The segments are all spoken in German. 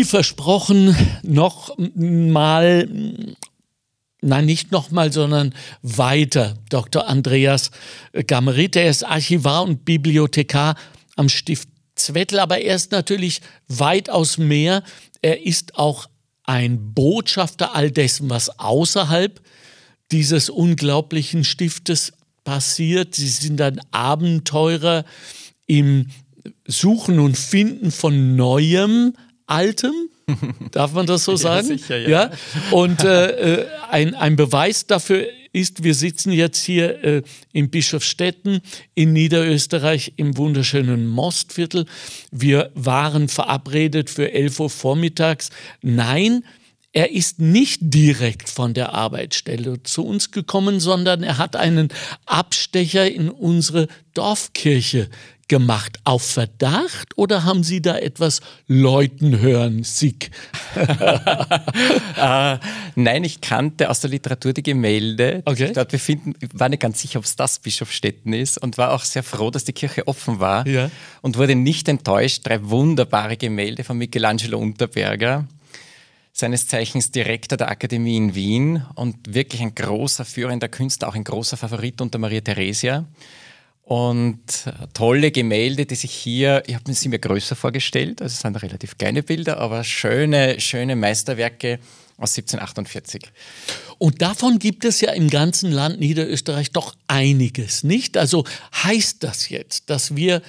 Wie versprochen, noch mal, nein, nicht nochmal, sondern weiter. Dr. Andreas Gammerit, er ist Archivar und Bibliothekar am Stift Zwettl, aber er ist natürlich weitaus mehr. Er ist auch ein Botschafter all dessen, was außerhalb dieses unglaublichen Stiftes passiert. Sie sind ein Abenteurer im Suchen und Finden von Neuem, Altem. Darf man das so sagen? Ja, sicher, ja. ja? Und äh, äh, ein, ein Beweis dafür ist, wir sitzen jetzt hier äh, in Bischofstetten in Niederösterreich im wunderschönen Mostviertel. Wir waren verabredet für 11 Uhr vormittags. Nein, er ist nicht direkt von der Arbeitsstelle zu uns gekommen, sondern er hat einen Abstecher in unsere Dorfkirche gemacht. Auf Verdacht oder haben Sie da etwas läuten hören, Sieg? äh, nein, ich kannte aus der Literatur die Gemälde, okay. dort befinden. Ich war nicht ganz sicher, ob es das Bischofstetten ist und war auch sehr froh, dass die Kirche offen war Ja. und wurde nicht enttäuscht. Drei wunderbare Gemälde von Michelangelo Unterberger seines Zeichens Direktor der Akademie in Wien und wirklich ein großer führender Künstler, auch ein großer Favorit unter Maria Theresia. Und tolle Gemälde, die sich hier, ich habe sie mir größer vorgestellt, also es sind relativ kleine Bilder, aber schöne, schöne Meisterwerke aus 1748. Und davon gibt es ja im ganzen Land Niederösterreich doch einiges, nicht? Also heißt das jetzt, dass wir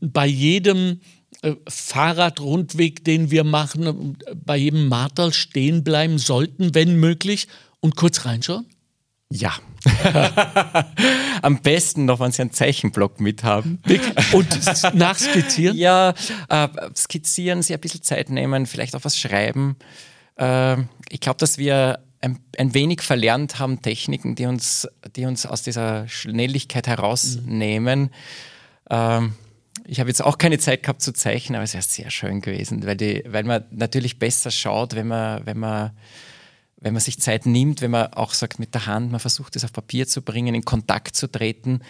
bei jedem äh, Fahrradrundweg, den wir machen, äh, bei jedem Martal stehen bleiben sollten, wenn möglich, und kurz reinschauen? Ja. Am besten noch, wenn Sie einen Zeichenblock mithaben. Und nachskizzieren? Ja, äh, skizzieren, Sie ein bisschen Zeit nehmen, vielleicht auch was schreiben. Äh, ich glaube, dass wir ein, ein, wenig verlernt haben, Techniken, die uns, die uns aus dieser Schnelligkeit herausnehmen. Mhm. Ähm, ich habe jetzt auch keine Zeit gehabt zu zeichnen, aber es wäre sehr schön gewesen, weil, die, weil man natürlich besser schaut, wenn man, wenn man wenn man sich Zeit nimmt, wenn man auch sagt mit der Hand, man versucht es auf Papier zu bringen, in Kontakt zu treten.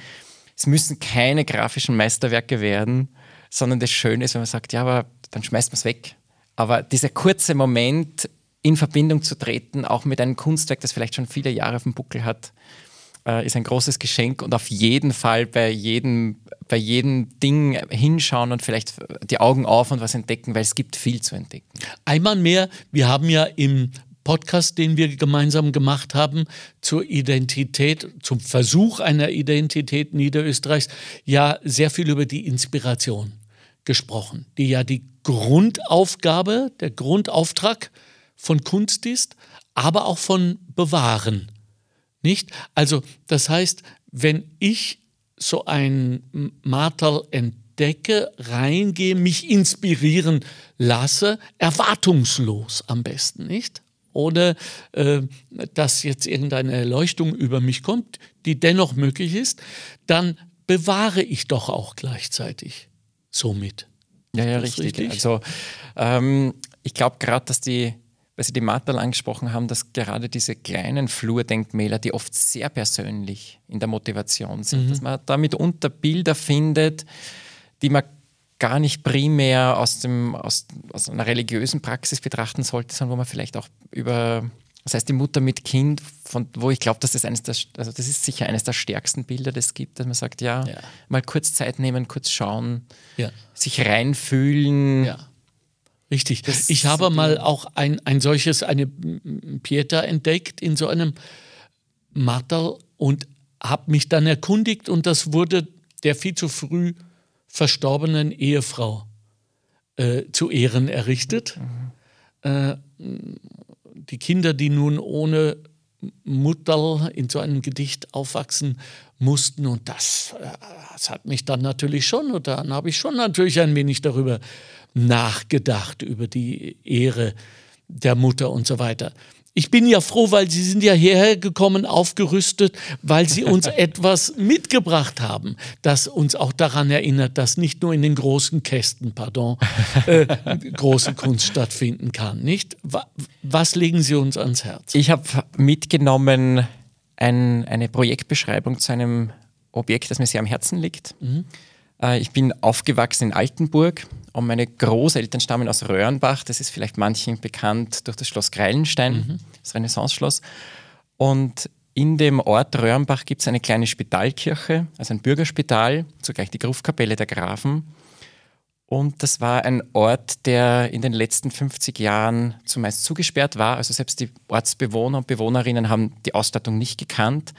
Es müssen keine grafischen Meisterwerke werden, sondern das Schöne ist, wenn man sagt, ja, aber dann schmeißt man es weg. Aber dieser kurze Moment, in Verbindung zu treten, auch mit einem Kunstwerk, das vielleicht schon viele Jahre auf dem Buckel hat, äh, ist ein großes Geschenk und auf jeden Fall bei jedem, bei jedem Ding hinschauen und vielleicht die Augen auf und was entdecken, weil es gibt viel zu entdecken. Einmal mehr, wir haben ja im Podcast, den wir gemeinsam gemacht haben, zur Identität, zum Versuch einer Identität Niederösterreichs, ja sehr viel über die Inspiration gesprochen, die ja die Grundaufgabe, der Grundauftrag von Kunst ist, aber auch von Bewahren. Nicht? Also, das heißt, wenn ich so ein Martal entdecke, reingehe, mich inspirieren lasse, erwartungslos am besten, nicht? Ohne äh, dass jetzt irgendeine Erleuchtung über mich kommt, die dennoch möglich ist, dann bewahre ich doch auch gleichzeitig somit. Ja, ja, richtig. richtig. Also ähm, ich glaube gerade, dass die, weil Sie die Martal angesprochen haben, dass gerade diese kleinen Flurdenkmäler, die oft sehr persönlich in der Motivation sind, mhm. dass man damit unter Bilder findet, die man gar nicht primär aus, dem, aus, aus einer religiösen Praxis betrachten sollte, sondern wo man vielleicht auch über, das heißt die Mutter mit Kind, von, wo ich glaube, dass das eines der, also das ist sicher eines der stärksten Bilder, das es gibt, dass man sagt, ja, ja. mal kurz Zeit nehmen, kurz schauen, ja. sich reinfühlen. Ja. Richtig. Das ich habe mal auch ein, ein solches, eine Pieta entdeckt in so einem Martel und habe mich dann erkundigt und das wurde der viel zu früh verstorbenen Ehefrau äh, zu Ehren errichtet. Mhm. Äh, die Kinder, die nun ohne Mutter in so einem Gedicht aufwachsen mussten. Und das, äh, das hat mich dann natürlich schon, und dann habe ich schon natürlich ein wenig darüber nachgedacht, über die Ehre der Mutter und so weiter. Ich bin ja froh, weil Sie sind ja hierher gekommen, aufgerüstet, weil Sie uns etwas mitgebracht haben, das uns auch daran erinnert, dass nicht nur in den großen Kästen, pardon, äh, große Kunst stattfinden kann. Nicht? Was legen Sie uns ans Herz? Ich habe mitgenommen ein, eine Projektbeschreibung zu einem Objekt, das mir sehr am Herzen liegt. Mhm. Ich bin aufgewachsen in Altenburg und meine Großeltern stammen aus Röhrenbach. Das ist vielleicht manchen bekannt durch das Schloss Greilenstein, mhm. das Renaissance-Schloss. Und in dem Ort Röhrenbach gibt es eine kleine Spitalkirche, also ein Bürgerspital, zugleich die Grufkapelle der Grafen. Und das war ein Ort, der in den letzten 50 Jahren zumeist zugesperrt war. Also selbst die Ortsbewohner und Bewohnerinnen haben die Ausstattung nicht gekannt.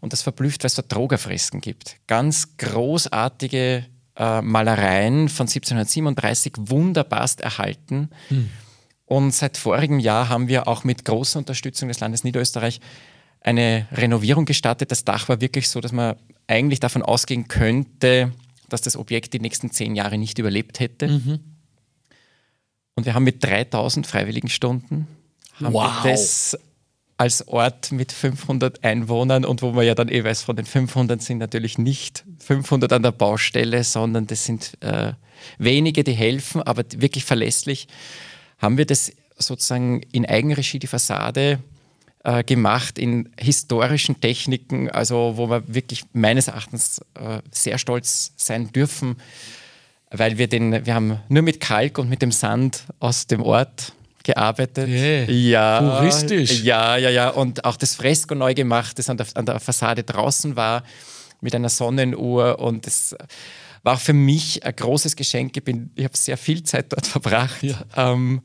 Und das verblüfft, weil es dort Drogerfresken gibt. Ganz großartige äh, Malereien von 1737, wunderbarst erhalten. Hm. Und seit vorigem Jahr haben wir auch mit großer Unterstützung des Landes Niederösterreich eine Renovierung gestartet. Das Dach war wirklich so, dass man eigentlich davon ausgehen könnte, dass das Objekt die nächsten zehn Jahre nicht überlebt hätte. Mhm. Und wir haben mit 3000 freiwilligen Stunden haben wow. wir das als Ort mit 500 Einwohnern und wo man ja dann eh weiß, von den 500 sind natürlich nicht 500 an der Baustelle, sondern das sind äh, wenige, die helfen, aber wirklich verlässlich, haben wir das sozusagen in Eigenregie die Fassade äh, gemacht in historischen Techniken, also wo wir wirklich meines Erachtens äh, sehr stolz sein dürfen, weil wir den, wir haben nur mit Kalk und mit dem Sand aus dem Ort gearbeitet. Yeah. Ja. Puristisch. Ja, ja, ja. Und auch das Fresko neu gemacht, das an der, an der Fassade draußen war, mit einer Sonnenuhr. Und es war auch für mich ein großes Geschenk. Ich, ich habe sehr viel Zeit dort verbracht. Ja. Ähm,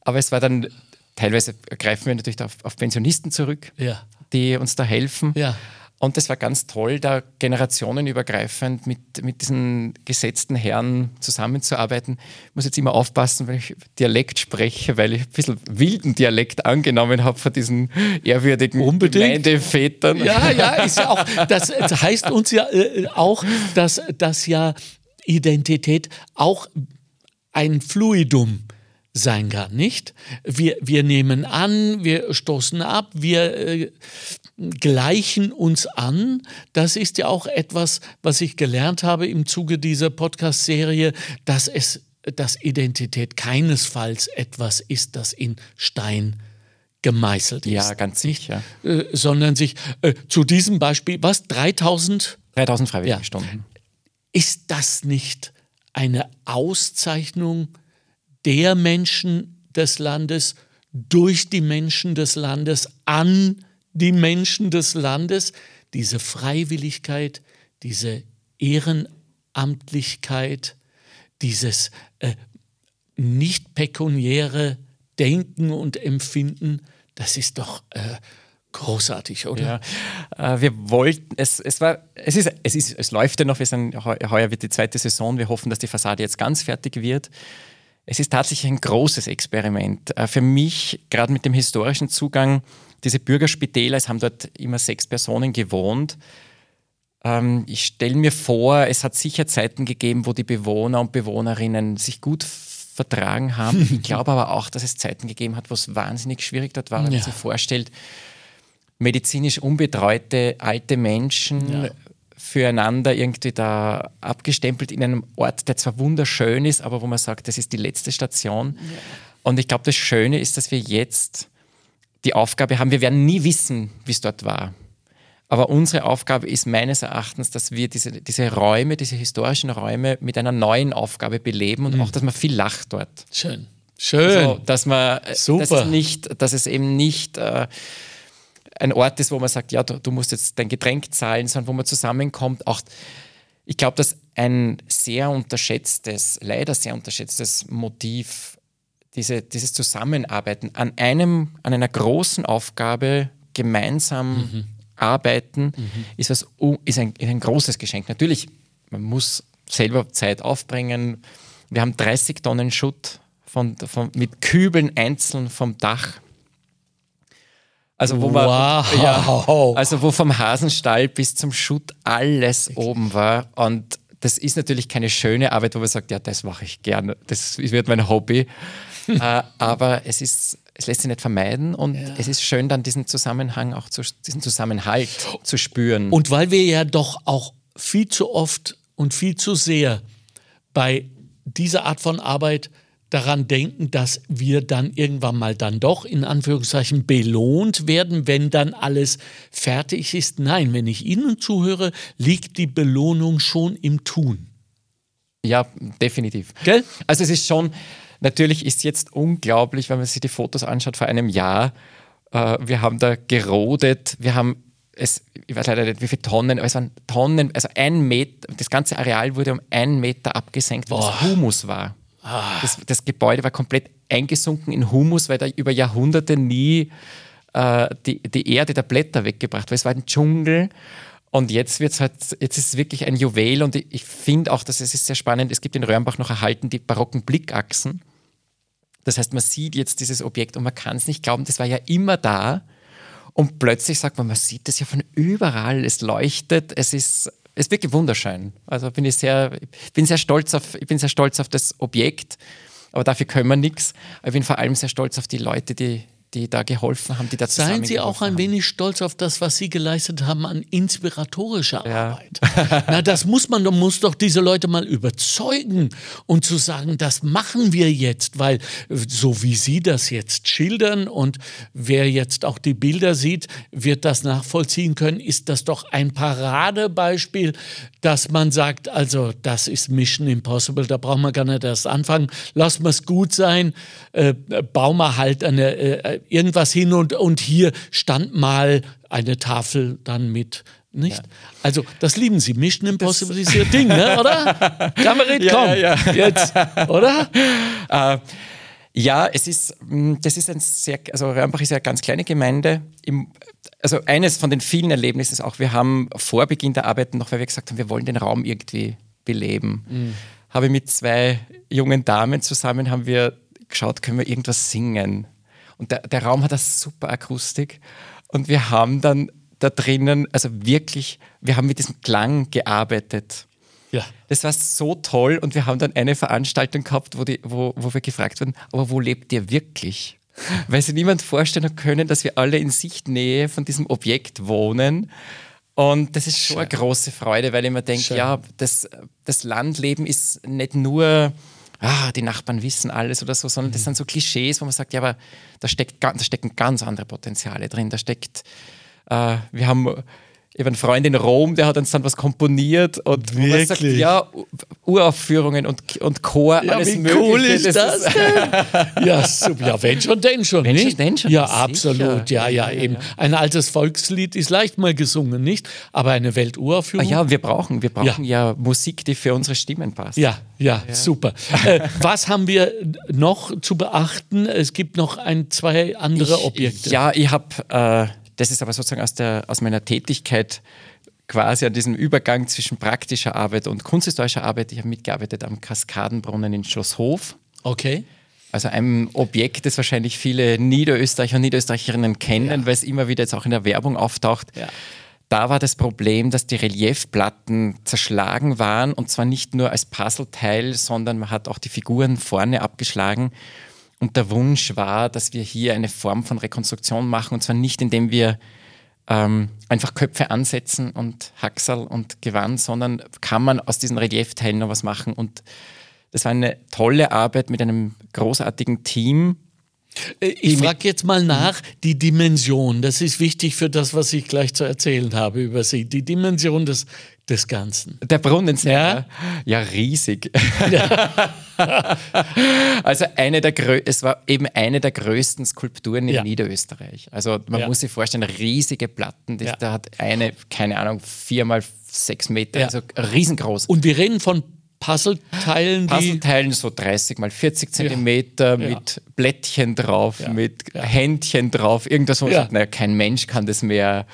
aber es war dann teilweise greifen wir natürlich auf, auf Pensionisten zurück, ja. die uns da helfen. Ja. Und das war ganz toll, da generationenübergreifend mit, mit diesen gesetzten Herren zusammenzuarbeiten. Ich muss jetzt immer aufpassen, wenn ich Dialekt spreche, weil ich ein bisschen wilden Dialekt angenommen habe von diesen ehrwürdigen Unbedingt. Gemeindevätern. Ja, ja, ist ja auch, das, heißt uns ja äh, auch, dass, dass ja Identität auch ein Fluidum sein kann, nicht? Wir, wir nehmen an, wir stoßen ab, wir äh, gleichen uns an. Das ist ja auch etwas, was ich gelernt habe im Zuge dieser Podcast-Serie, dass es, dass Identität keinesfalls etwas ist, das in Stein gemeißelt ist. Ja, ganz sicher. Äh, sondern sich äh, zu diesem Beispiel, was, 3000? 3000 freiwillige ja. Stunden. Ist das nicht eine Auszeichnung der Menschen des Landes durch die Menschen des Landes an die Menschen des Landes, diese Freiwilligkeit, diese Ehrenamtlichkeit, dieses äh, nicht pekuniäre Denken und Empfinden, das ist doch äh, großartig, oder? Ja, äh, wir wollten, es, es war, es ist, es ist, es läuft ja noch, wir sind, heuer wird die zweite Saison, wir hoffen, dass die Fassade jetzt ganz fertig wird. Es ist tatsächlich ein großes Experiment. Äh, für mich, gerade mit dem historischen Zugang, diese Bürgerspitäler, es haben dort immer sechs Personen gewohnt. Ähm, ich stelle mir vor, es hat sicher Zeiten gegeben, wo die Bewohner und Bewohnerinnen sich gut vertragen haben. Ich glaube aber auch, dass es Zeiten gegeben hat, wo es wahnsinnig schwierig dort war, wenn ja. man sich vorstellt, medizinisch unbetreute alte Menschen, ja füreinander irgendwie da abgestempelt in einem Ort, der zwar wunderschön ist, aber wo man sagt, das ist die letzte Station. Ja. Und ich glaube, das Schöne ist, dass wir jetzt die Aufgabe haben, wir werden nie wissen, wie es dort war. Aber unsere Aufgabe ist meines Erachtens, dass wir diese, diese Räume, diese historischen Räume mit einer neuen Aufgabe beleben und mhm. auch, dass man viel lacht dort. Schön. Schön. Also, dass man, Super. Dass es, nicht, dass es eben nicht äh, ein Ort ist, wo man sagt, ja, du, du musst jetzt dein Getränk zahlen, sondern wo man zusammenkommt. Auch ich glaube, dass ein sehr unterschätztes, leider sehr unterschätztes Motiv, diese, dieses Zusammenarbeiten an einem, an einer großen Aufgabe gemeinsam mhm. arbeiten, mhm. ist, was, ist, ein, ist ein großes Geschenk. Natürlich, man muss selber Zeit aufbringen. Wir haben 30 Tonnen Schutt von, von, mit Kübeln einzeln vom Dach also wo, man, wow. ja, also wo vom Hasenstall bis zum Schutt alles okay. oben war. Und das ist natürlich keine schöne Arbeit, wo man sagt, ja, das mache ich gerne, das wird mein Hobby. äh, aber es ist, es lässt sich nicht vermeiden und ja. es ist schön, dann diesen Zusammenhang auch zu, diesen Zusammenhalt zu spüren. Und weil wir ja doch auch viel zu oft und viel zu sehr bei dieser Art von Arbeit daran denken, dass wir dann irgendwann mal dann doch in Anführungszeichen belohnt werden, wenn dann alles fertig ist. Nein, wenn ich Ihnen zuhöre, liegt die Belohnung schon im Tun. Ja, definitiv. Gell? Also es ist schon, natürlich ist jetzt unglaublich, wenn man sich die Fotos anschaut vor einem Jahr. Äh, wir haben da gerodet, wir haben es, ich weiß leider nicht, wie viele Tonnen, aber es waren Tonnen, also ein Meter, das ganze Areal wurde um einen Meter abgesenkt, weil es Humus war. Ah. Das, das, Gebäude war komplett eingesunken in Humus, weil da über Jahrhunderte nie äh, die, die Erde der Blätter weggebracht war. Es war ein Dschungel. Und jetzt wird's halt, jetzt ist es wirklich ein Juwel und ich, finde auch, dass es ist sehr spannend. Es gibt in Röhrenbach noch erhalten die barocken Blickachsen. Das heißt, man sieht jetzt dieses Objekt und man kann es nicht glauben, das war ja immer da. Und plötzlich sagt man, man sieht es ja von überall, es leuchtet, es ist, ist wirklich wunderschön. Also bin ich sehr, bin sehr stolz auf, ich bin sehr stolz auf das Objekt, aber dafür können wir nichts. Ich bin vor allem sehr stolz auf die Leute, die, die da geholfen haben, die da Seien Sie auch ein haben. wenig stolz auf das, was Sie geleistet haben an inspiratorischer ja. Arbeit. Na, das muss man, man muss doch diese Leute mal überzeugen und zu sagen, das machen wir jetzt, weil so wie Sie das jetzt schildern und wer jetzt auch die Bilder sieht, wird das nachvollziehen können, ist das doch ein Paradebeispiel, dass man sagt, also das ist Mission Impossible, da brauchen wir gar nicht erst anfangen, lassen wir es gut sein, äh, bauen wir halt eine äh, irgendwas hin und, und hier stand mal eine Tafel dann mit nicht? Ja. Also, das lieben Sie. Mission Impossible das ist Ihr Ding, ne? oder? Kamerin, ja, komm, ja, jetzt, oder? Uh, ja, es ist, mm, das ist ein sehr, also Röhrenbach ist ja eine ganz kleine Gemeinde. Im, also eines von den vielen Erlebnissen ist auch, wir haben vor Beginn der Arbeiten noch, weil wir gesagt haben, wir wollen den Raum irgendwie beleben, mhm. habe ich mit zwei jungen Damen zusammen, haben wir geschaut, können wir irgendwas singen? Und der, der Raum hat eine super Akustik. Und wir haben dann da drinnen, also wirklich, wir haben mit diesem Klang gearbeitet. Ja. Das war so toll und wir haben dann eine Veranstaltung gehabt, wo, die, wo, wo wir gefragt wurden, aber wo lebt ihr wirklich? Weil sich niemand vorstellen können, dass wir alle in Sichtnähe von diesem Objekt wohnen. Und das ist schon Schön. eine große Freude, weil ich mir denke, ja, das, das Landleben ist nicht nur ah, die Nachbarn wissen alles oder so, sondern mhm. das sind so Klischees, wo man sagt, ja, aber da, steckt, da stecken ganz andere Potenziale drin. Da steckt, äh, wir haben ich habe einen Freund in Rom, der hat uns dann was komponiert und Wirklich? Sagt, ja, Uraufführungen und, und Chor, ja, alles wie Mögliche. cool ist das, das denn? ja, super. ja, wenn schon, denn schon, wenn nicht? Schon, denn schon, ja, absolut, ja, ja, ja, eben. Ein altes Volkslied ist leicht mal gesungen, nicht? Aber eine Welturaufführung? Ah, ja, wir brauchen, wir brauchen ja. ja. Musik, die für unsere Stimmen passt. Ja, ja, super. äh, was haben wir noch zu beachten? Es gibt noch ein, zwei andere ich, Objekte. Ja, ich habe... Äh, das ist aber sozusagen aus, der, aus meiner Tätigkeit quasi an diesem Übergang zwischen praktischer Arbeit und kunsthistorischer Arbeit. Ich habe mitgearbeitet am Kaskadenbrunnen in Schlosshof. Okay. Also ein Objekt, das wahrscheinlich viele Niederösterreicher und Niederösterreicherinnen kennen, ja. weil es immer wieder jetzt auch in der Werbung auftaucht. Ja. Da war das Problem, dass die Reliefplatten zerschlagen waren und zwar nicht nur als Puzzleteil, sondern man hat auch die Figuren vorne abgeschlagen und der Wunsch war, dass wir hier eine Form von Rekonstruktion machen, und zwar nicht, indem wir ähm, einfach Köpfe ansetzen und Haxal und Gewand, sondern kann man aus diesen Reliefteilen noch was machen. Und das war eine tolle Arbeit mit einem großartigen Team. Äh, ich frage jetzt mal nach, die Dimension, das ist wichtig für das, was ich gleich zu erzählen habe über Sie. Die Dimension des des Ganzen. Der Brunnen, ja, ja riesig. Ja. also eine der es war eben eine der größten Skulpturen in ja. Niederösterreich. Also man muss sich vorstellen, riesige Platten. Das, Da hat eine, keine Ahnung, vier mal sechs Meter, also riesengroß. Und wir reden von Puzzleteilen, Puzzleteilen so 30 mal 40 Zentimeter ja. mit Blättchen drauf, ja. mit ja. Händchen drauf, irgendwas, wo man sagt, naja, kein Mensch kann das mehr.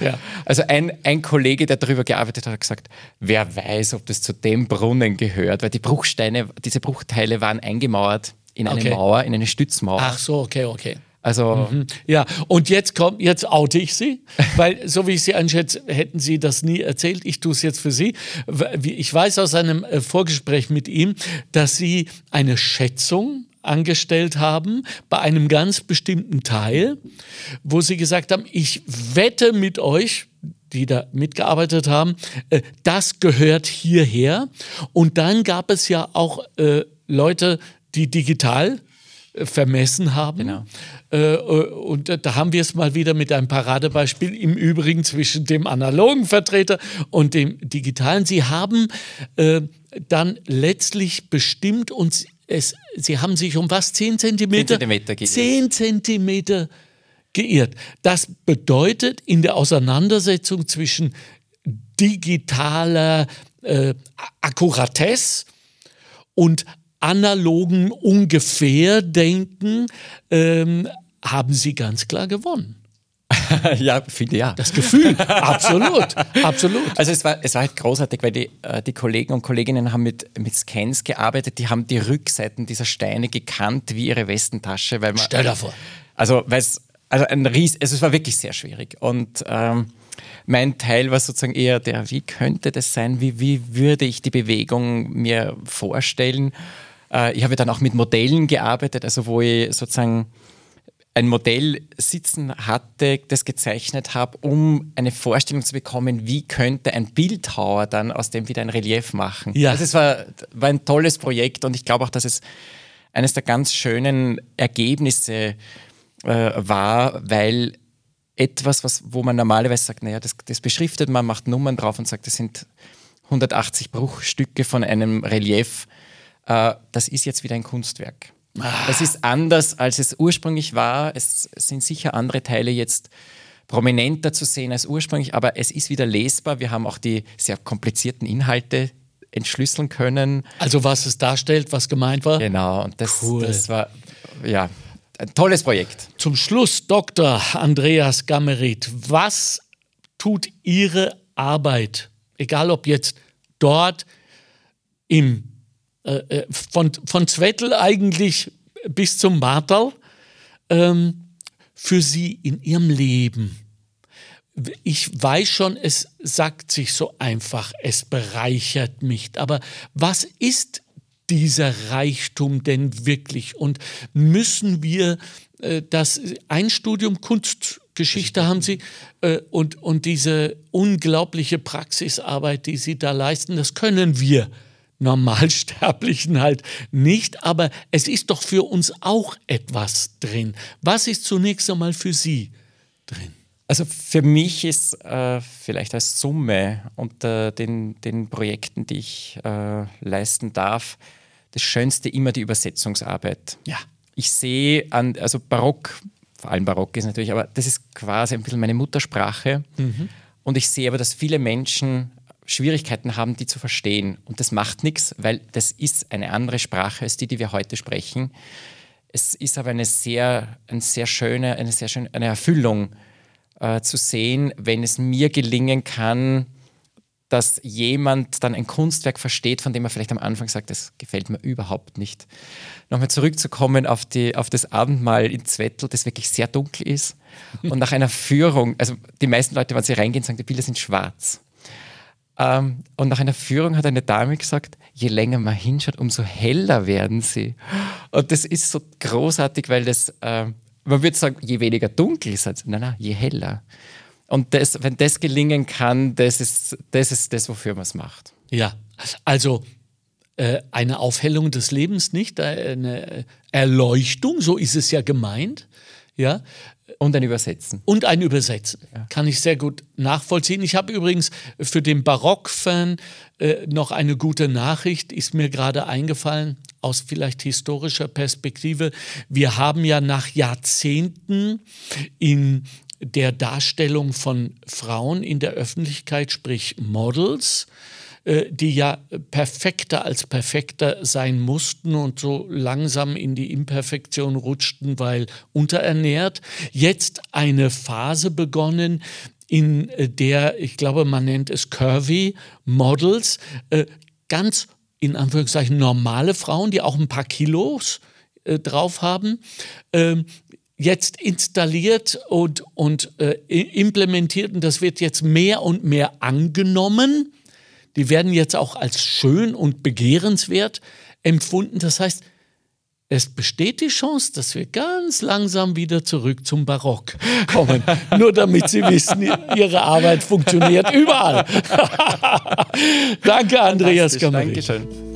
Also ein, ein Kollege, der darüber gearbeitet hat, hat gesagt, wer weiß, ob das zu dem Brunnen gehört, weil die Bruchsteine, diese Bruchteile waren eingemauert in eine okay. Mauer, in eine Stützmauer. Ach so, okay, okay. Also mhm. ja, und jetzt kommt, jetzt oute ich Sie, weil so wie ich Sie einschätze, hätten Sie das nie erzählt. Ich tue es jetzt für Sie. Ich weiß aus einem äh, Vorgespräch mit ihm, dass Sie eine Schätzung angestellt haben bei einem ganz bestimmten Teil, wo Sie gesagt haben, ich wette mit euch, die da mitgearbeitet haben, äh, das gehört hierher. Und dann gab es ja auch äh, Leute, die digital vermessen haben. Genau. Äh, und da haben wir es mal wieder mit einem Paradebeispiel im Übrigen zwischen dem analogen Vertreter und dem digitalen. Sie haben äh, dann letztlich bestimmt und es, sie haben sich um was? 10 Zentimeter? 10 Zentimeter geirrt. 10 Zentimeter geirrt. Das bedeutet in der Auseinandersetzung zwischen digitaler äh, Akkuratesse und analogen Ungefährdenken ähm, haben sie ganz klar gewonnen. ja, finde ja. Das Gefühl, absolut, absolut. Also es war, es war halt großartig, weil die, äh, die Kollegen und Kolleginnen haben mit, mit Scans gearbeitet, die haben die Rückseiten dieser Steine gekannt wie ihre Westentasche. Weil man, Stell dir vor. Also, also ein Ries, also es war wirklich sehr schwierig. Und ähm, mein Teil war sozusagen eher der, wie könnte das sein, wie, wie würde ich die Bewegung mir vorstellen. Äh, ich habe dann auch mit Modellen gearbeitet, also wo ich sozusagen ein Modell sitzen hatte, das gezeichnet habe, um eine Vorstellung zu bekommen, wie könnte ein Bildhauer dann aus dem wieder ein Relief machen. Ja. Also es war, war ein tolles Projekt und ich glaube auch, dass es eines der ganz schönen Ergebnisse äh, war, weil etwas, was, wo man normalerweise sagt, naja, das, das beschriftet man, macht Nummern drauf und sagt, das sind 180 Bruchstücke von einem Relief, äh, das ist jetzt wieder ein Kunstwerk. Es ist anders, als es ursprünglich war. Es sind sicher andere Teile jetzt prominenter zu sehen als ursprünglich, aber es ist wieder lesbar. Wir haben auch die sehr komplizierten Inhalte entschlüsseln können. Also was es darstellt, was gemeint war? Genau, und das, cool. das war ja ein tolles Projekt. Zum Schluss, Dr. Andreas Gammerit, was tut Ihre Arbeit, egal ob jetzt dort im äh, äh, von, von Zwettel eigentlich bis zum Martal ähm, für sie in ihrem Leben? Ich weiß schon, es sagt sich so einfach, es bereichert mich. Aber was ist dieser Reichtum denn wirklich? Und müssen wir äh, das, ein Studium Kunstgeschichte haben Sie äh, und, und diese unglaubliche Praxisarbeit, die Sie da leisten, das können wir Normalsterblichen halt nicht, aber es ist doch für uns auch etwas drin. Was ist zunächst einmal für Sie drin? Also für mich ist äh, vielleicht als Summe unter den, den Projekten, die ich äh, leisten darf, das Schönste immer die Übersetzungsarbeit. Ja. Ich sehe an, also Barock, vor allem Barock ist natürlich, aber das ist quasi ein bisschen meine Muttersprache. Mhm. Und ich sehe aber, dass viele Menschen Schwierigkeiten haben, die zu verstehen. Und das macht nichts, weil das ist eine andere Sprache als die, die wir heute sprechen. Es ist aber eine sehr, eine sehr schöne, eine sehr schöne eine Erfüllung äh, zu sehen, wenn es mir gelingen kann, dass jemand dann ein Kunstwerk versteht, von dem er vielleicht am Anfang sagt, das gefällt mir überhaupt nicht. Nochmal zurückzukommen auf, die, auf das Abendmahl in Zwettel, das wirklich sehr dunkel ist. Und nach einer Führung, also die meisten Leute, wenn sie reingehen, sagen, die Bilder sind schwarz. Ähm, und nach einer Führung hat eine Dame gesagt, je länger man hinschaut, umso heller werden sie. Und das ist so großartig, weil das, äh, man würde sagen, je weniger dunkel ist nein, nein, je heller. Und das, wenn das gelingen kann, das ist das, ist das wofür man es macht. Ja, also äh, eine Aufhellung des Lebens nicht, äh, eine Erleuchtung, so ist es ja gemeint. Ja, und ein Übersetzen. Und ein Übersetzen. Ja. Kann ich sehr gut nachvollziehen. Ich habe übrigens für den Barock-Fan äh, noch eine gute Nachricht, ist mir gerade eingefallen, aus vielleicht historischer Perspektive. Wir haben ja nach Jahrzehnten in der Darstellung von Frauen in der Öffentlichkeit, sprich Models, äh, die ja perfekter als perfekter sein mussten und so langsam in die Imperfektion rutschten, weil unterernährt. Jetzt eine Phase begonnen, in äh, der, ich glaube, man nennt es Curvy Models, äh, ganz in Anführungszeichen normale Frauen, die auch ein paar Kilos drauf haben, ähm, jetzt installiert und, und implementiert und das wird jetzt mehr und mehr angenommen die werden jetzt auch als schön und begehrenswert empfunden. Das heißt, es besteht die Chance, dass wir ganz langsam wieder zurück zum Barock kommen. Nur damit Sie wissen, Ihre Arbeit funktioniert überall. Danke, Andreas Dankeschön.